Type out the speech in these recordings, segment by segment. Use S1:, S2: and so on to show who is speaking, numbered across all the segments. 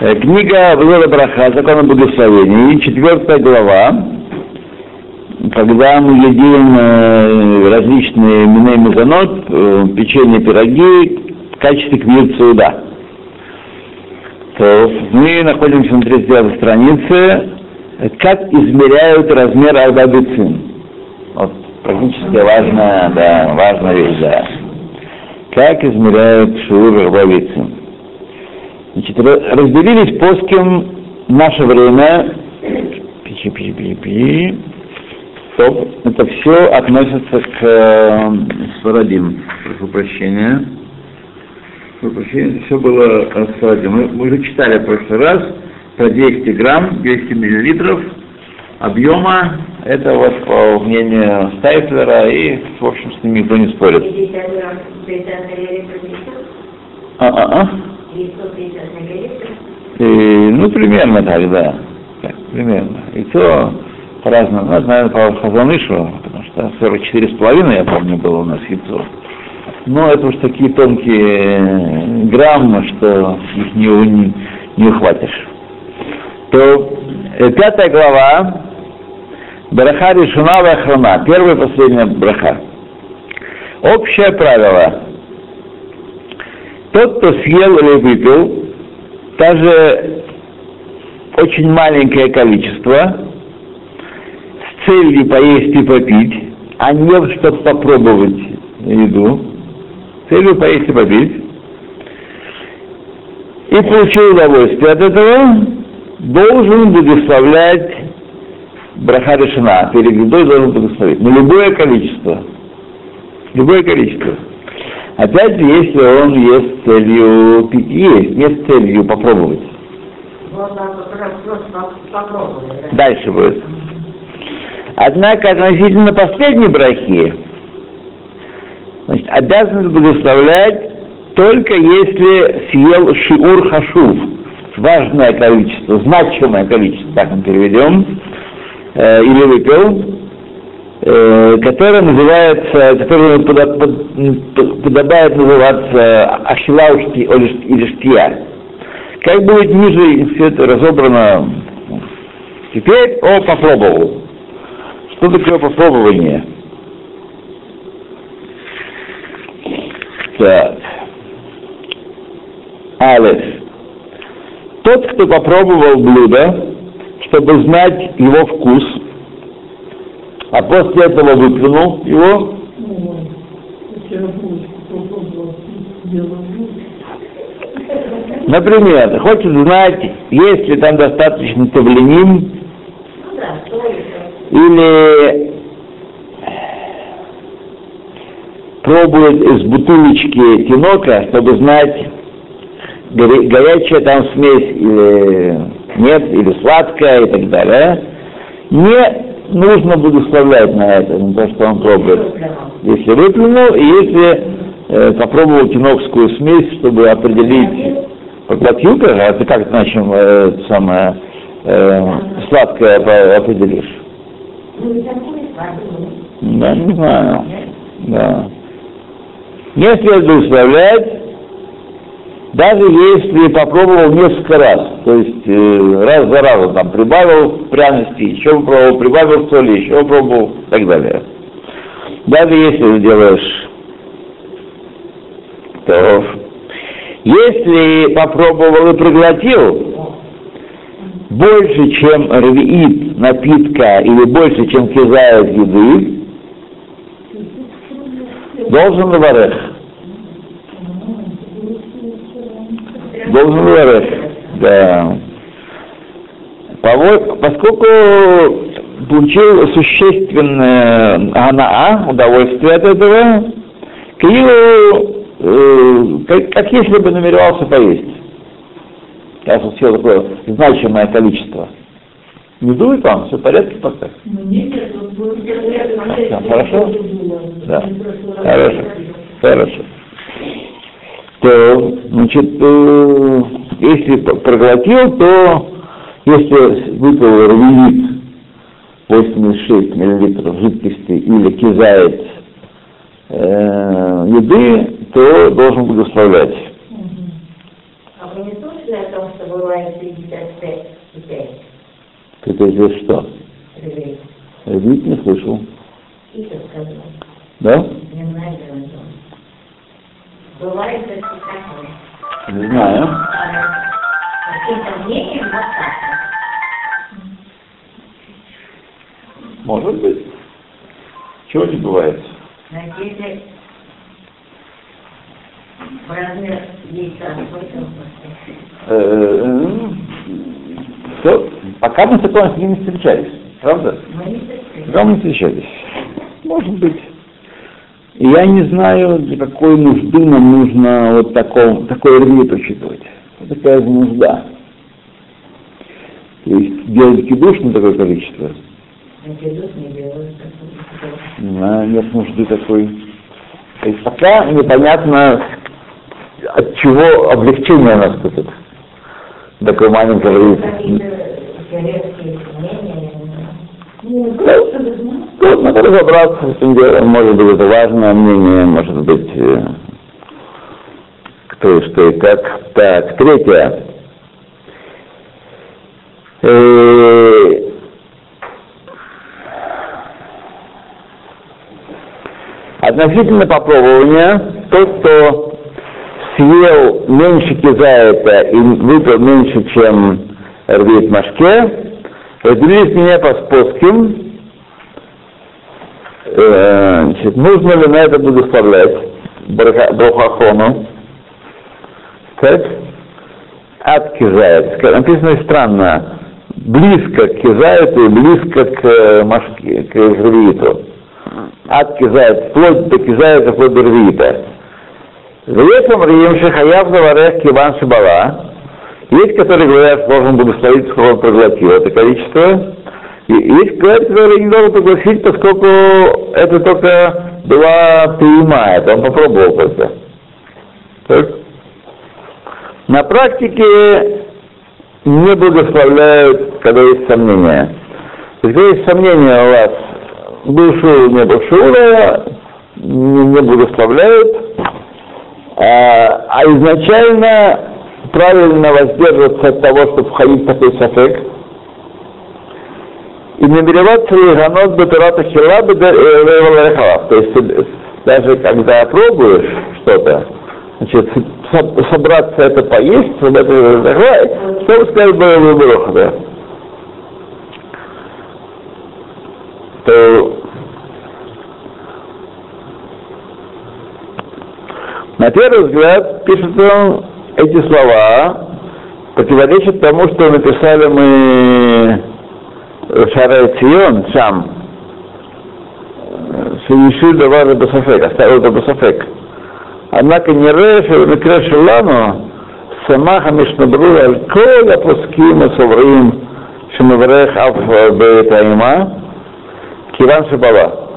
S1: Э, Книга Влада Браха, закон о благословении, четвертая глава, когда мы едим э, различные миней мезонот, э, печенье, пироги в качестве квир суда. То мы находимся на 39 странице, как измеряют размер арбабицин. Вот практически важная, да, важная вещь, да. Как измеряют шур арбабицин. Значит, разделились плоским в наше время, пи пи пи пи Стоп. Это все относится к э, Сварадим. Прошу прощения. Прошу прощения, это все было э, Сварадим. Мы, мы уже читали в прошлый раз про 200 грамм, 200 миллилитров объема. Это вот по мнению Стайфлера, и, в общем, с ними никто не спорит. А-а-а. И, ну, примерно так, да. Так, примерно. То по-разному. Ну, наверное, по Хазанышу, потому что 44,5, я помню, было у нас яйцо. Но это уж такие тонкие граммы, что их не, не, не ухватишь. То э, пятая глава, Браха решена охрана, первая и последняя браха. Общее правило. Тот, кто съел или выпил, даже очень маленькое количество, целью поесть и попить, а не чтобы попробовать еду, целью поесть и попить, и получил удовольствие от этого, должен благословлять браха решена, перед едой должен благословить, на любое количество. Любое количество. Опять же, если он ест целью есть, не с целью попробовать. Дальше будет. Однако относительно последней брахи, значит, обязанность благословлять только если съел шиур хашув, важное количество, значимое количество, так мы переведем, э, или выпил, э, которое называется, под, подобает называться ахилаушки или штия. Как будет ниже все это разобрано теперь, о, попробовал. Что такое попробование? Так. Алес. Тот, кто попробовал блюдо, чтобы знать его вкус, а после этого выплюнул его, Например, хочет знать, есть ли там достаточно тавленин, или пробует из бутылочки тинока, чтобы знать, горячая там смесь или нет, или сладкая и так далее. Не нужно благословлять на это, на то, что он пробует. Если выплюнул, и если э, попробовал тинокскую смесь, чтобы определить проглотилка, а ты как начнем э, самое э, сладкое определишь? Да, не знаю. Да. Не следует благословлять, даже если попробовал несколько раз, то есть э, раз за разом там прибавил пряности, еще попробовал, прибавил соли, еще попробовал и так далее. Даже если ты делаешь, то если попробовал и проглотил, больше, чем рвиит напитка или больше, чем кизает еды, должен лаварех. Должен лаварех, да. Поскольку получил существенное анаа, удовольствие от этого, Кириллу, э, как, как если бы намеревался поесть я съел такое значимое количество. Не дует вам? Все в порядке пока? Ну, да, хорошо? Да. Хорошо. Хорошо. То, значит, э, если проглотил, то если выпил рвелит 86 мл жидкости или кизает э, еды, то должен благословлять.
S2: А вы не слышали о том, что бывает 55 и 5.
S1: Это здесь что?
S2: Рублей.
S1: Ревит не слышал.
S2: Тихо сказал.
S1: Да?
S2: Дневная гроза. Бывает это такое.
S1: Не знаю.
S2: А, Каким-то мнением вот так.
S1: Может быть. Чего не бывает?
S2: На деле размер яйца сколько он
S1: Э, Все, пока мы с ним не встречались. Правда?
S2: Мы не зашли.
S1: Пока мы не встречались. Может быть. И я не знаю, для какой нужды нам нужно вот таком, такой рвит учитывать. Вот такая же нужда. То есть делать кидуш на такое количество.
S2: На кидуш не делают
S1: знаю, нет нужды такой. То есть пока непонятно, от чего облегчение наступит. Такой маленький рвит.
S2: Какие-то
S1: Тут надо разобраться с этим делом. Может быть, это важное мнение, может быть, э, кто и что и как. Так, третье. Э, Относительно попробования, тот, кто съел меньше кизаета и выпил меньше, чем рвит машке, разделились меня по споским, значит, нужно ли на это благословлять браха- брахахону? Так? От кизает. Написано странно. Близко к кизаету и близко к э, машке, к рвиту. От кизает, вплоть до кизаета, вплоть до рвита. Весом Рием Шахаяв Заварех Киван Шибала. Есть, которые говорят, что должен благословить, сколько он проглотил это количество. Есть, которые не должен пригласить, поскольку это только была приема, это он попробовал только. На практике не благословляют, когда есть сомнения. Когда есть сомнения у вас, был шоу, не был шоура, не, не благословляют, а, а изначально правильно воздерживаться от того, чтобы входить в такой сафек, намереваться лиганот бетурата хила То есть ты даже когда пробуешь что-то, значит, со- собраться это поесть, вот это что сказать было бы да? То на первый взгляд пишет он эти слова противоречат тому, что написали мы שערי ציון, שם, שהשאיר דבר זה בספק, עשה אותו בספק. אבל כנראה שבמקרה שלנו שמח המשנה ברור על כל הפוסקים הסוברים שמברך אף בעת האימה, כיוון שבבא.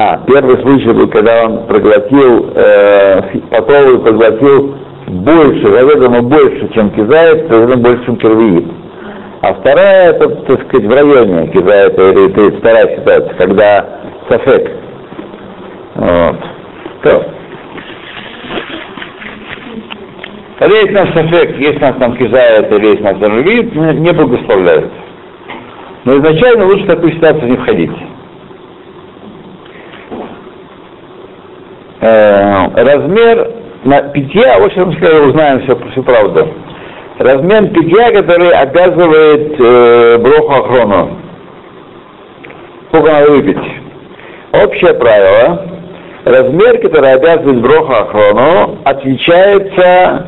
S1: А, первый случай был, когда он проглотил, э, попробовал проглотил больше, заведомо больше, чем кизает, заведомо больше, чем кирвиит. А вторая, это, так сказать, в районе кизает, или вторая ситуация, когда сафек. Вот. То. Когда есть наш сафек, есть нас там кизает, или есть нас там не не благословляют. Но изначально лучше в такую ситуацию не входить. Э, размер питья, сейчас мы скажем, узнаем все, всю правду. Размер питья, который обязывает э, броху охрону. Сколько надо выпить? Общее правило. Размер, который обязывает броху охрону, отличается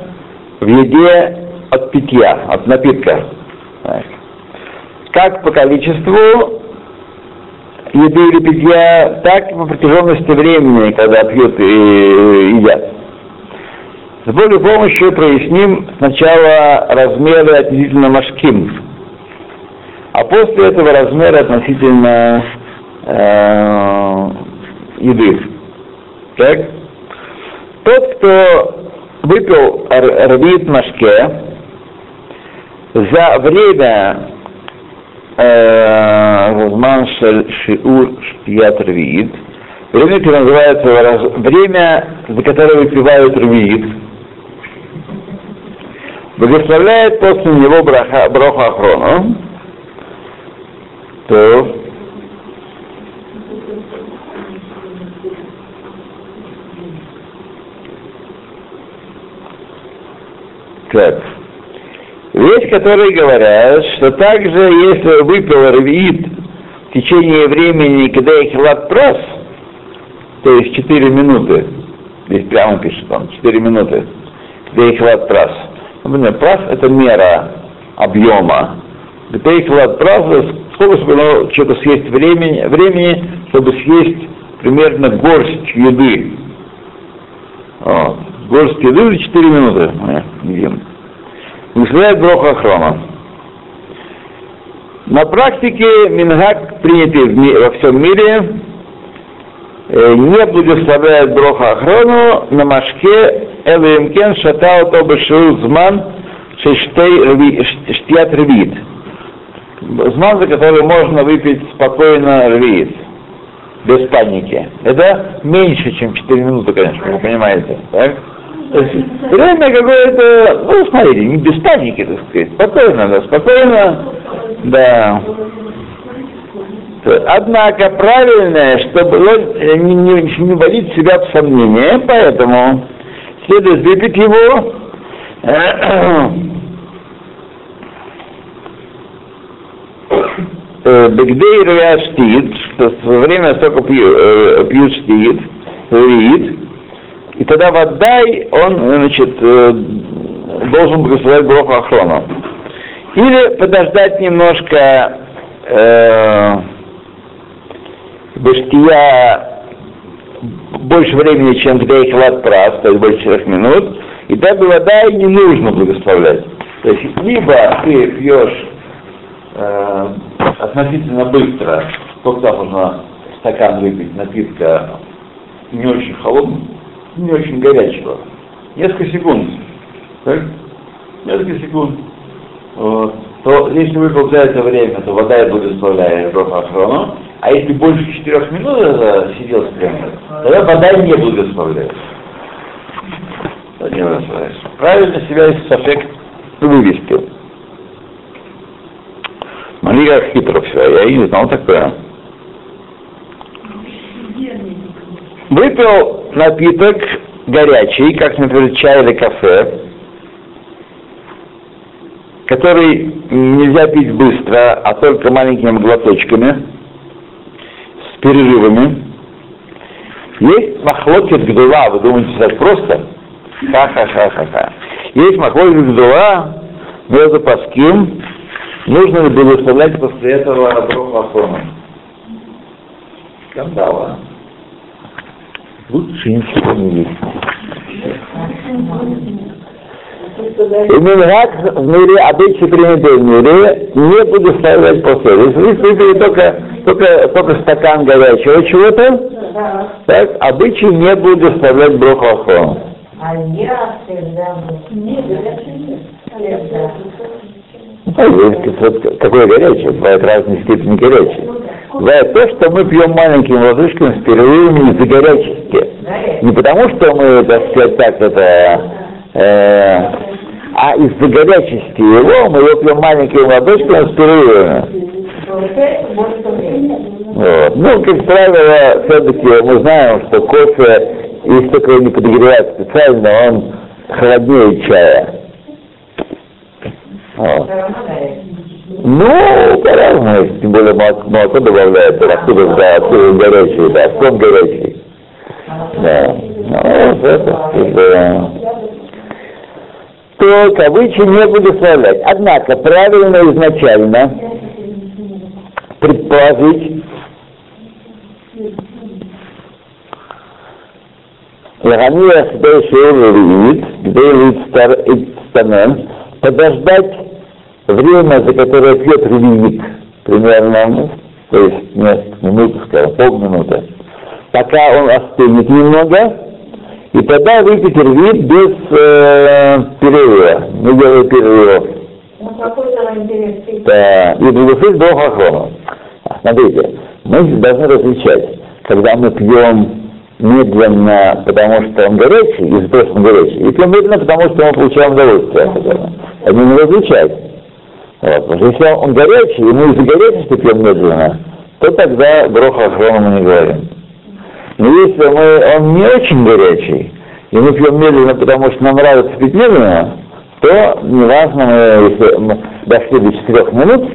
S1: в еде от питья, от напитка. Так. Как по количеству еды или питья, так по протяженности времени, когда пьют и едят. С более помощью проясним сначала размеры относительно машким, а после этого размеры относительно э, еды. Так? Тот, кто выпил рвит машке, за время, Зман Шиур Штият Рвиит. Время, которое называется время, за которое выпивают Рвиит. Благословляет после него браха, броха Ахрону. То Так. Есть, которые говорят, что также, если выпил рвит в течение времени, когда их прос, то есть 4 минуты, здесь прямо пишет он, 4 минуты, когда их прос. Например, прас это мера объема. Когда их прос, сколько оно что-то съесть времени, времени, чтобы съесть примерно горсть еды. Вот. Горсть еды за 4 минуты мы едим. Выставляет Броха Хрома. На практике Мингак, принятый во всем мире, э, не благословляет Броха Ахрону на Машке Элемкен Шатау Тобашил Зман Шештей рви- ш- Штият Рвит. Зман, за который можно выпить спокойно рвит, без паники. Это меньше, чем 4 минуты, конечно, вы понимаете. Так? То есть время какое-то, ну, смотрите, не без паники, так сказать, спокойно, да, спокойно, да. Однако правильное, чтобы он не, не, не вводить себя в сомнение, поэтому следует выпить его Бегдей рвя штит, что во время столько пью- э, пьют штит, и тогда водай он, значит, э, должен благословлять Броху Ахрона. Или подождать немножко э, баштия больше времени, чем для их прав, то есть больше 4 минут, и тогда вода не нужно благословлять. То есть либо ты пьешь э, относительно быстро, сколько там нужно стакан выпить напитка не очень холодного, не очень горячего. Несколько секунд. Так? Несколько секунд. Вот. То если выпил за это время, то вода и благословляет Броха Ахрону, а если больше четырех минут сидел с тогда вода не благословляет. Не. Правильно себя из софек вывести. Смотри, как хитро все, я и не знал такое. Выпил напиток горячий, как, например, чай или кафе, который нельзя пить быстро, а только маленькими глоточками, с перерывами. Есть махлокет гдула, вы думаете, так просто? Ха-ха-ха-ха-ха. Есть махлокет гдула, между паским, нужно ли благословлять после этого Броху? Скандал, а? Лучше ничего не есть. И Мингак в мире, обычай принятый в мире, не благословлять после. Если вы выпили только, только, только стакан горячего чего-то,
S2: Да.
S1: так, обычай не благословлять Броху Ахрону.
S2: А я всегда не.
S1: Ну, вот Какое горячее? Бывает разной степени горячее. Бывает то, что мы пьем маленькими ложечками с перерывами из-за горячести. Не потому, что мы, так сказать, так это, э, а из-за горячести его мы его пьем маленькими ладошками с перерывами. Вот. Ну, как правило, все-таки мы знаем, что кофе, если только его не подогревать специально, он холоднее чая. Вот. Ну, по-разному, тем более молоко, добавляют, откуда, да, откуда горячий, да, откуда горячий. Да. Ну, вот это, бы, то кавычи не благословлять. Однако, правильно изначально предположить, Лагания Сбейшевит, где Станен, подождать время, за которое пьет ревит, примерно, ну, то есть несколько минут, скажем, полминуты, пока он остынет немного, и тогда выпить ревит без э, перерыва, не делая перерывов. Да, и благословить Бога Ахрона. Смотрите, мы должны различать, когда мы пьем медленно, потому что он горячий, того, что он горячий, и пьем медленно, потому что мы получаем удовольствие. Они не различать. Вот. Потому что если он горячий, и мы из-за горячести пьем медленно, то тогда гроха охрона мы не говорим. Но если мы, он не очень горячий, и мы пьем медленно, потому что нам нравится пить медленно, то неважно, мы, если мы дошли до четырех минут,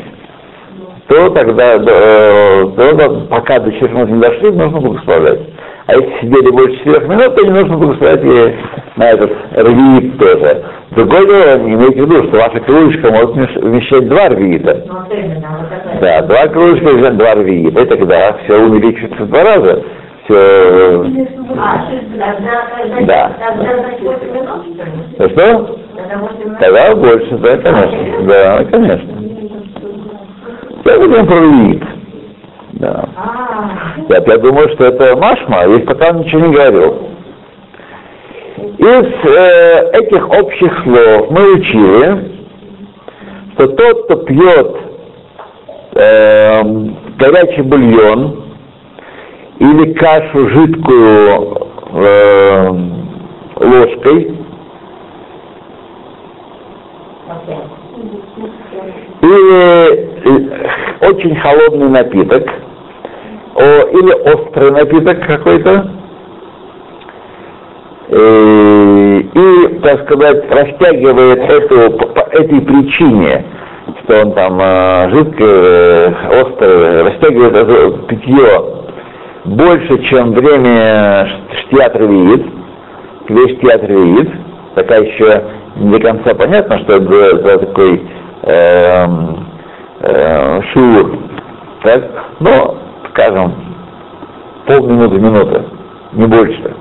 S1: то тогда, э, то, пока до четырех минут не дошли, нужно благословлять. А если сидели больше четырех минут, то не нужно благословлять и на этот рвиит тоже. Другое дело, имейте в виду, что ваша кружечка может вмещать два рвиита.
S2: Ну.
S1: Да, два кружечка вмещают два рвиита. И тогда все увеличивается в два раза. Все,
S2: А, тогда, тогда,
S1: Да.
S2: тогда за 8 минут, что? Тогда 8 минут?
S1: Тогда больше, да, конечно. Да, конечно. Я говорю про рвиит. Да.
S2: А,
S1: Я, я думаю, что это Машма, если пока он ничего не говорил. Из э, этих общих слов мы учили, что тот, кто пьет э, горячий бульон или кашу жидкую э, ложкой, или э, очень холодный напиток, или острый напиток какой-то, э, и, так сказать, растягивает эту, по, этой причине, что он там э, жидкое, острое, растягивает это питье больше, чем время штиат ревиит, весь штиат ревиит, такая еще не до конца понятно, что это за такой э, так? но, скажем, полминуты, минуты, не больше.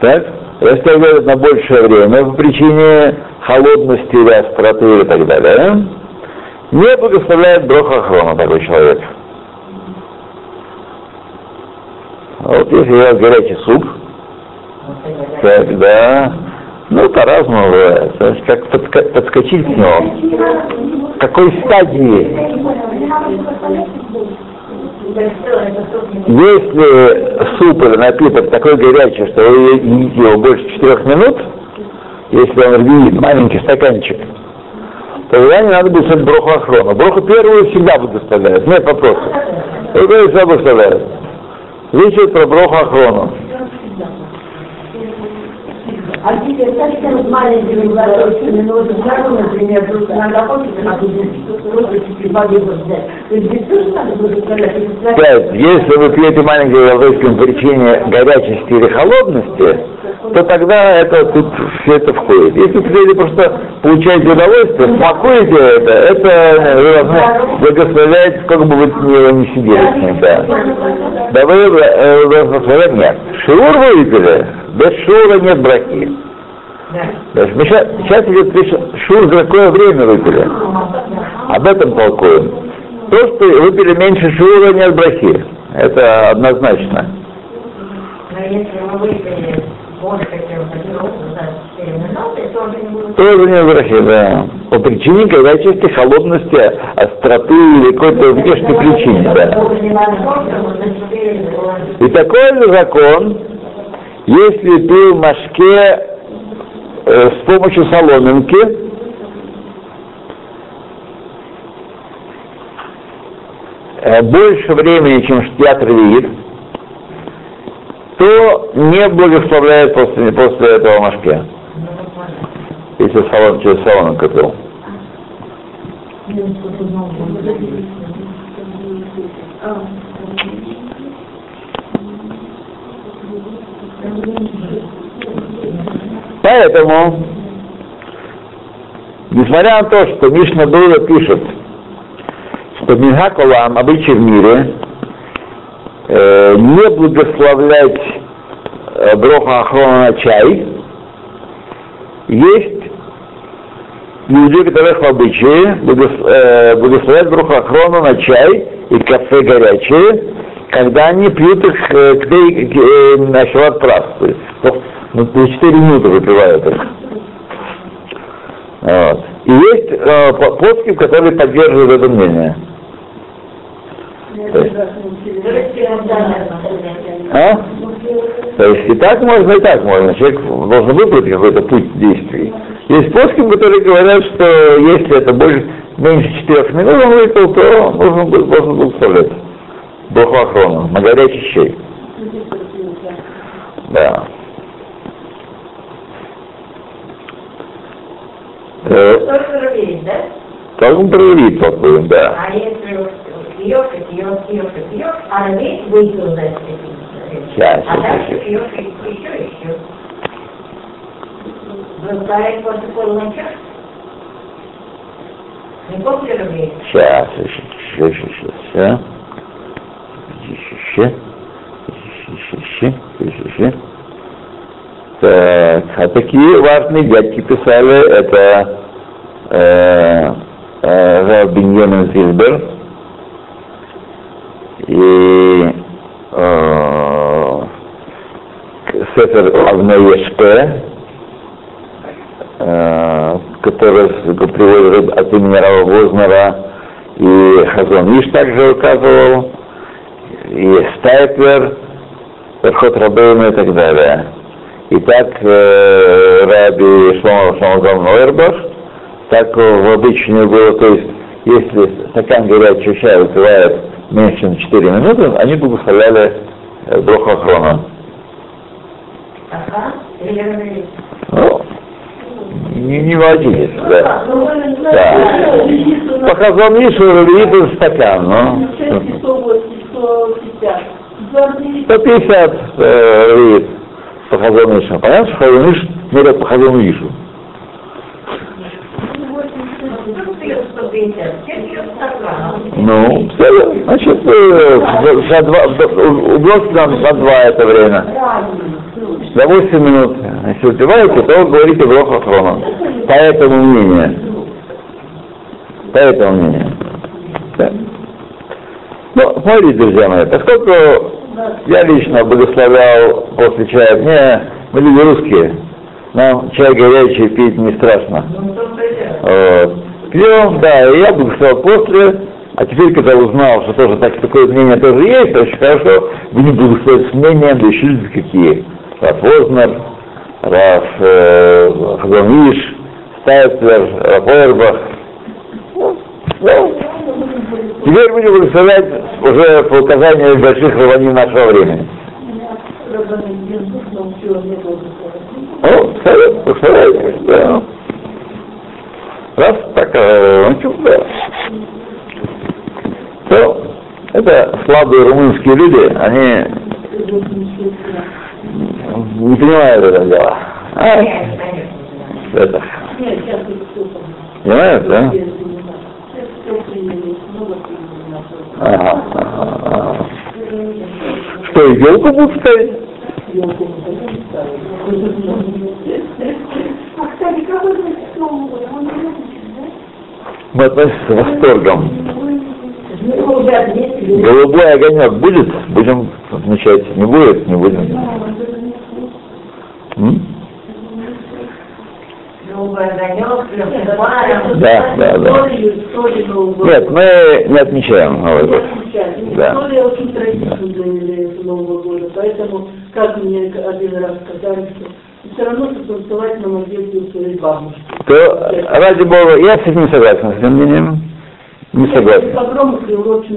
S1: Так? Растягивают на большее время по причине холодности или остроты и так далее. Не благословляет броха хрона такой человек. Вот если вас горячий суп, так, да, ну, по-разному бывает. То есть, как подска- подскочить к нему. В какой стадии? Если суп или напиток такой горячий, что вы едите его больше четырех минут, если он рвит маленький стаканчик, то тогда не надо будет броху охрона. Броху первую всегда благословляют, нет вопросов. Другую всегда благословляют. Идет про броху охрону.
S2: А теперь, как там маленькими глазочками, ну вот жару, например, просто иногда хочется на ручки воды взять. То тоже надо если
S1: вы пьете маленькое голдойским по причине горячести или холодности, то тогда это тут все это входит. Если вы просто получаете удовольствие, смакуете это, это вы должны благословлять, сколько бы вы не, сидели с ним, да. Да вы э, благословлять нет. Шиур вы выпили, без шура нет брахи.
S2: да.
S1: Сейчас, сейчас идет шур за какое время выпили. Об этом толкуем. То, что выпили меньше шура, нет брахи. Это однозначно.
S2: Но если мы выпили больше, чем хотелось, за 4 минуты, то уже не будет.
S1: Тоже не брахи, да. По причине горячести, холодности, остроты или какой-то внешней причине, да.
S2: Уже невозможно, за 4 минуты.
S1: И такой же закон, если пил машке э, с помощью соломинки, э, больше времени, чем штиат ревиит, то не благословляет после, после этого машке, если солон, через соломинку пил. Поэтому, несмотря на то, что Мишна Дура пишет, что Минхаколам, обычай в мире, э, не благословлять э, Броха Ахрона на чай, есть люди, которых в обычае э, благословлять Броха Ахрона на чай и кафе горячее, когда они пьют их э, к ней, к, э, на прав. То есть, ну, ну, на 4 минуты выпивают их. Вот. И есть э, постки, которые поддерживают это мнение. А? То есть и так можно, и так можно. Человек должен выбрать какой-то путь действий. Есть плоским, которые говорят, что если это больше, меньше четырех минут он выпил, то нужно был, должен был вставлять. Бухохрона, на горячий чай. Да. Э,
S2: Только проверить, да?
S1: Мы проверить попробуем, да.
S2: А если пьешь, и пьешь, пьешь, и пьешь, а на весь выпил, значит,
S1: Сейчас,
S2: а дальше пьешь, еще, еще. Вы вторая после полночи? Не помните рублей?
S1: Сейчас, еще, еще, еще, сейчас. Еще, еще, еще, еще, еще. Так, а такие важные дядьки писали, это э, э, Зильбер и э, Сефер Авнеешпе, э, который приводит от имени Рава Вознера, и Хазон Иш также указывал, и Стайплер, Верхот Рабейна и так далее. Итак, э, Раби Шломо Шамазон Нойербах, так в обычную было, то есть, если стакан горячего чая выпивает меньше, чем 4 минуты, они благословляли э, Броху Ахрона.
S2: Ага?
S1: Ну, не, не водились, да. Да. По Хазон Ишу стакан, ну. 150 э, по Хазон Ишу. Понятно, что Хазон Иш меряет по Хазон Ишу.
S2: Ну, пьешь 150, все пьют стакан.
S1: Все, значит, э, за, за два, в- умножьте на, на два это время. За 8 минут. Если выпиваете, то говорите Броху Ахрона. По этому мнению. По этому мнению. Да. Ну, смотрите, друзья мои, поскольку я лично благословлял после чая, мне, мы люди русские, нам чай горячий пить не страшно. Вот. Пьем, да, и я благословил после, а теперь, когда узнал, что тоже так, такое мнение тоже есть, очень хорошо, будем благословить с мнением, да еще люди какие. Раф Вознер, Раф э, Хазанвиш, Стайплер, Раф Ойербах. Ну, ну, Теперь будем благословлять уже по указанию больших раввинов нашего времени. Ну, совет, благословляйте, да. Раз так, э, ну, чё, да. То, это слабые румынские люди, они не понимают это дело. А, это, понимаешь, да? Ага. Что, елку будут ставить? Мы относимся с восторгом. Голубой огонек будет? Будем отмечать. Не будет? Не будем. М?
S2: Новый огонек, с паром.
S1: Да, да, да. Нет, мы не отмечаем Новый год. Да.
S3: История очень традиционная для евреев Нового года, поэтому, как мне один раз сказали, что все равно, что танцевать на могилке своей бабушки.
S1: То, ради Бога, я с этим не согласен, с этим мнением. Не согласен.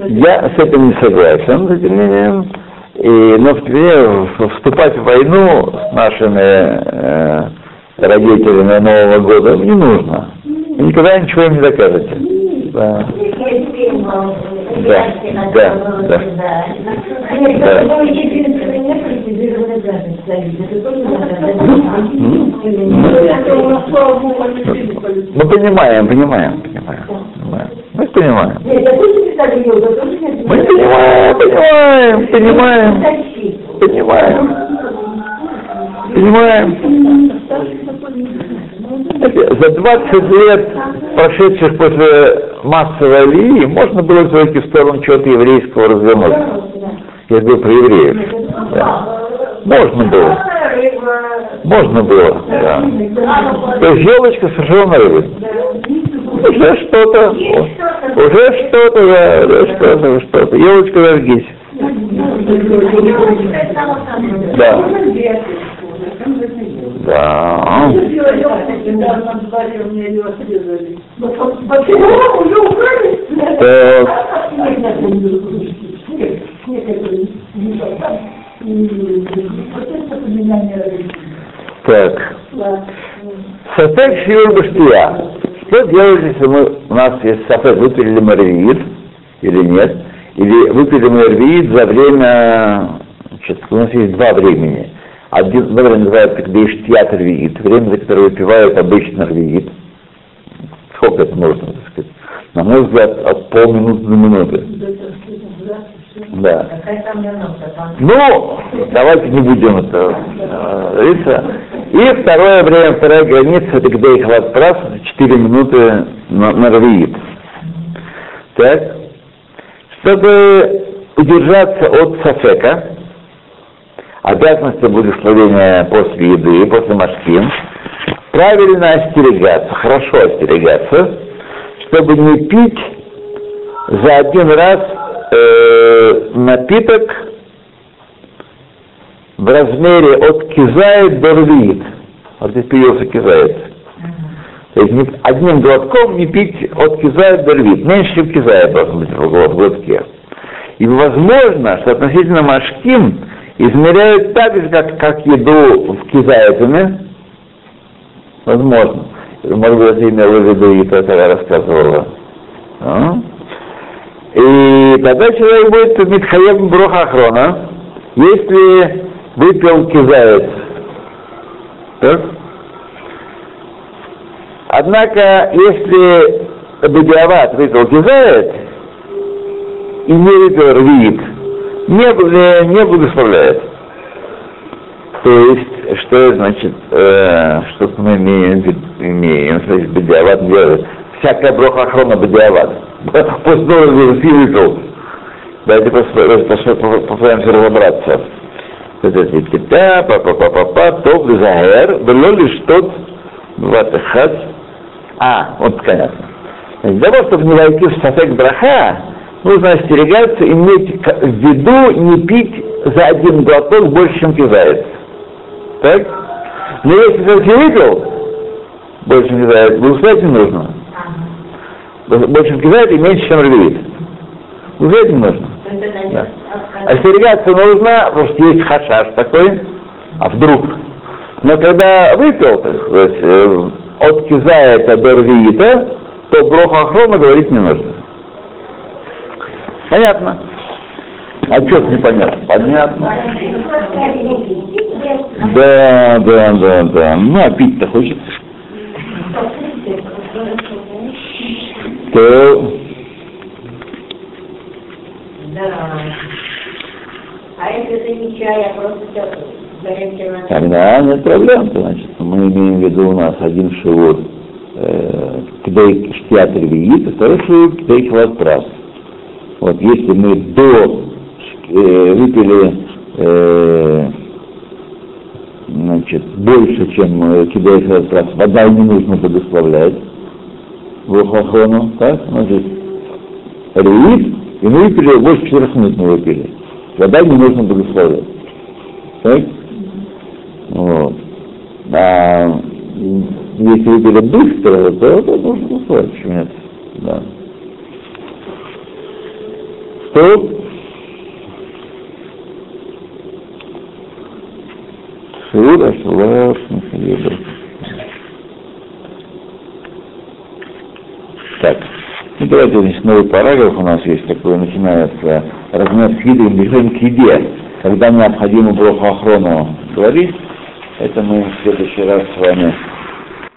S1: Я с этим не согласен, с этим мнением. И, но в- вступать в войну с нашими э, родителями Нового года не нужно. И никогда ничего им не докажете. Да. Да, да, да. Да.
S2: ну,
S1: Мы понимаем, понимаем, понимаем. понимаем. Мы понимаем. Мы понимаем, понимаем, понимаем, понимаем. Понимаем. Знаете, За 20 лет, прошедших после массовой алии, можно было зайти в сторону чего-то еврейского развернуться. Я говорю про евреев. Да. Можно было. Можно было, да. То есть елочка совершенно рыбы. уже что-то. Уже что-то, да, уже что-то, что-то. Елочка, зажгись. Да. Да. Так. Так. Составь шиур баштия. Что делать, если мы, у нас есть софет, выпили ли мы или нет? Или выпили мы за время, значит, у нас есть два времени. Один время называется кдейштият ревиит, время, за которое выпивают обычно ревиит. Сколько это можно, так сказать? На мой взгляд, от полминуты до минуты. Да.
S2: Там
S1: Ну, давайте не будем это э, говориться. И второе время, вторая граница, это где их раз 4 минуты на, на рвиит. Так. Чтобы удержаться от сафека, обязанности благословения после еды, после машкин, правильно остерегаться, хорошо остерегаться, чтобы не пить за один раз э, напиток в размере от кизает до рвиит. Вот здесь появился кизает. То есть одним глотком не пить от кизает до рвиит. Меньше, чем кизает должен быть в гл- в глотке. И возможно, что относительно машким измеряют так же, как, как еду в кизаетами. Возможно. Может быть, это имела в виду и то, я рассказывала. А? И тогда человек будет Митхаев Броха Ахрона, если выпил кизаец. Так? Однако, если Бедиават выпил кизаец и не выпил рвит, не, не благословляет. То есть, что значит, э, что мы имеем, имеем, значит, Бедиават делает? Всякая броха охрона Бедиават. После того, как выпил. Давайте просто попытаемся разобраться. Кита, па па па па па топ загер, было лишь тот ватахат. А, вот. Значит, Для того, чтобы не войти в сафек браха, нужно остерегаться, иметь в виду не пить за один глоток больше, чем кизается. Так? Но если все-таки выпил, больше, чем кизает, благословить не нужно. Больше, чем кизает и меньше, чем рвит. Благословить не нужно. Да. Остерегаться нужно, потому что есть хашаш такой, а вдруг. Но когда выпил, так сказать, э, от кизаэта до рвиита, то броху охрона говорить не нужно. Понятно? А что непонятно? Понятно. Да, да, да, да. Ну, а пить-то хочется. То
S2: Да. А если это не чай, а просто вода?
S1: Тогда нет проблем, значит, мы имеем в виду у нас один шивот э, кдей штиат ревиит, второй шивот кдей хватрас. Вот если мы до э, выпили э, значит, больше, чем э, кидей хватрас, вода не нужно благословлять в охохону, так, значит, ревит, и мы выпили, больше 4 минут мы выпили. Вода не нужно благословлять. Так? Вот. А если выпили быстро, то это нужно условить, почему нет. Да. Что? Шура, шура, шура. Так. Ну, давайте, значит, новый параграф у нас есть такой, начинается размер с еды, движение к еде, когда необходимо было охрону говорить, это мы в следующий раз с вами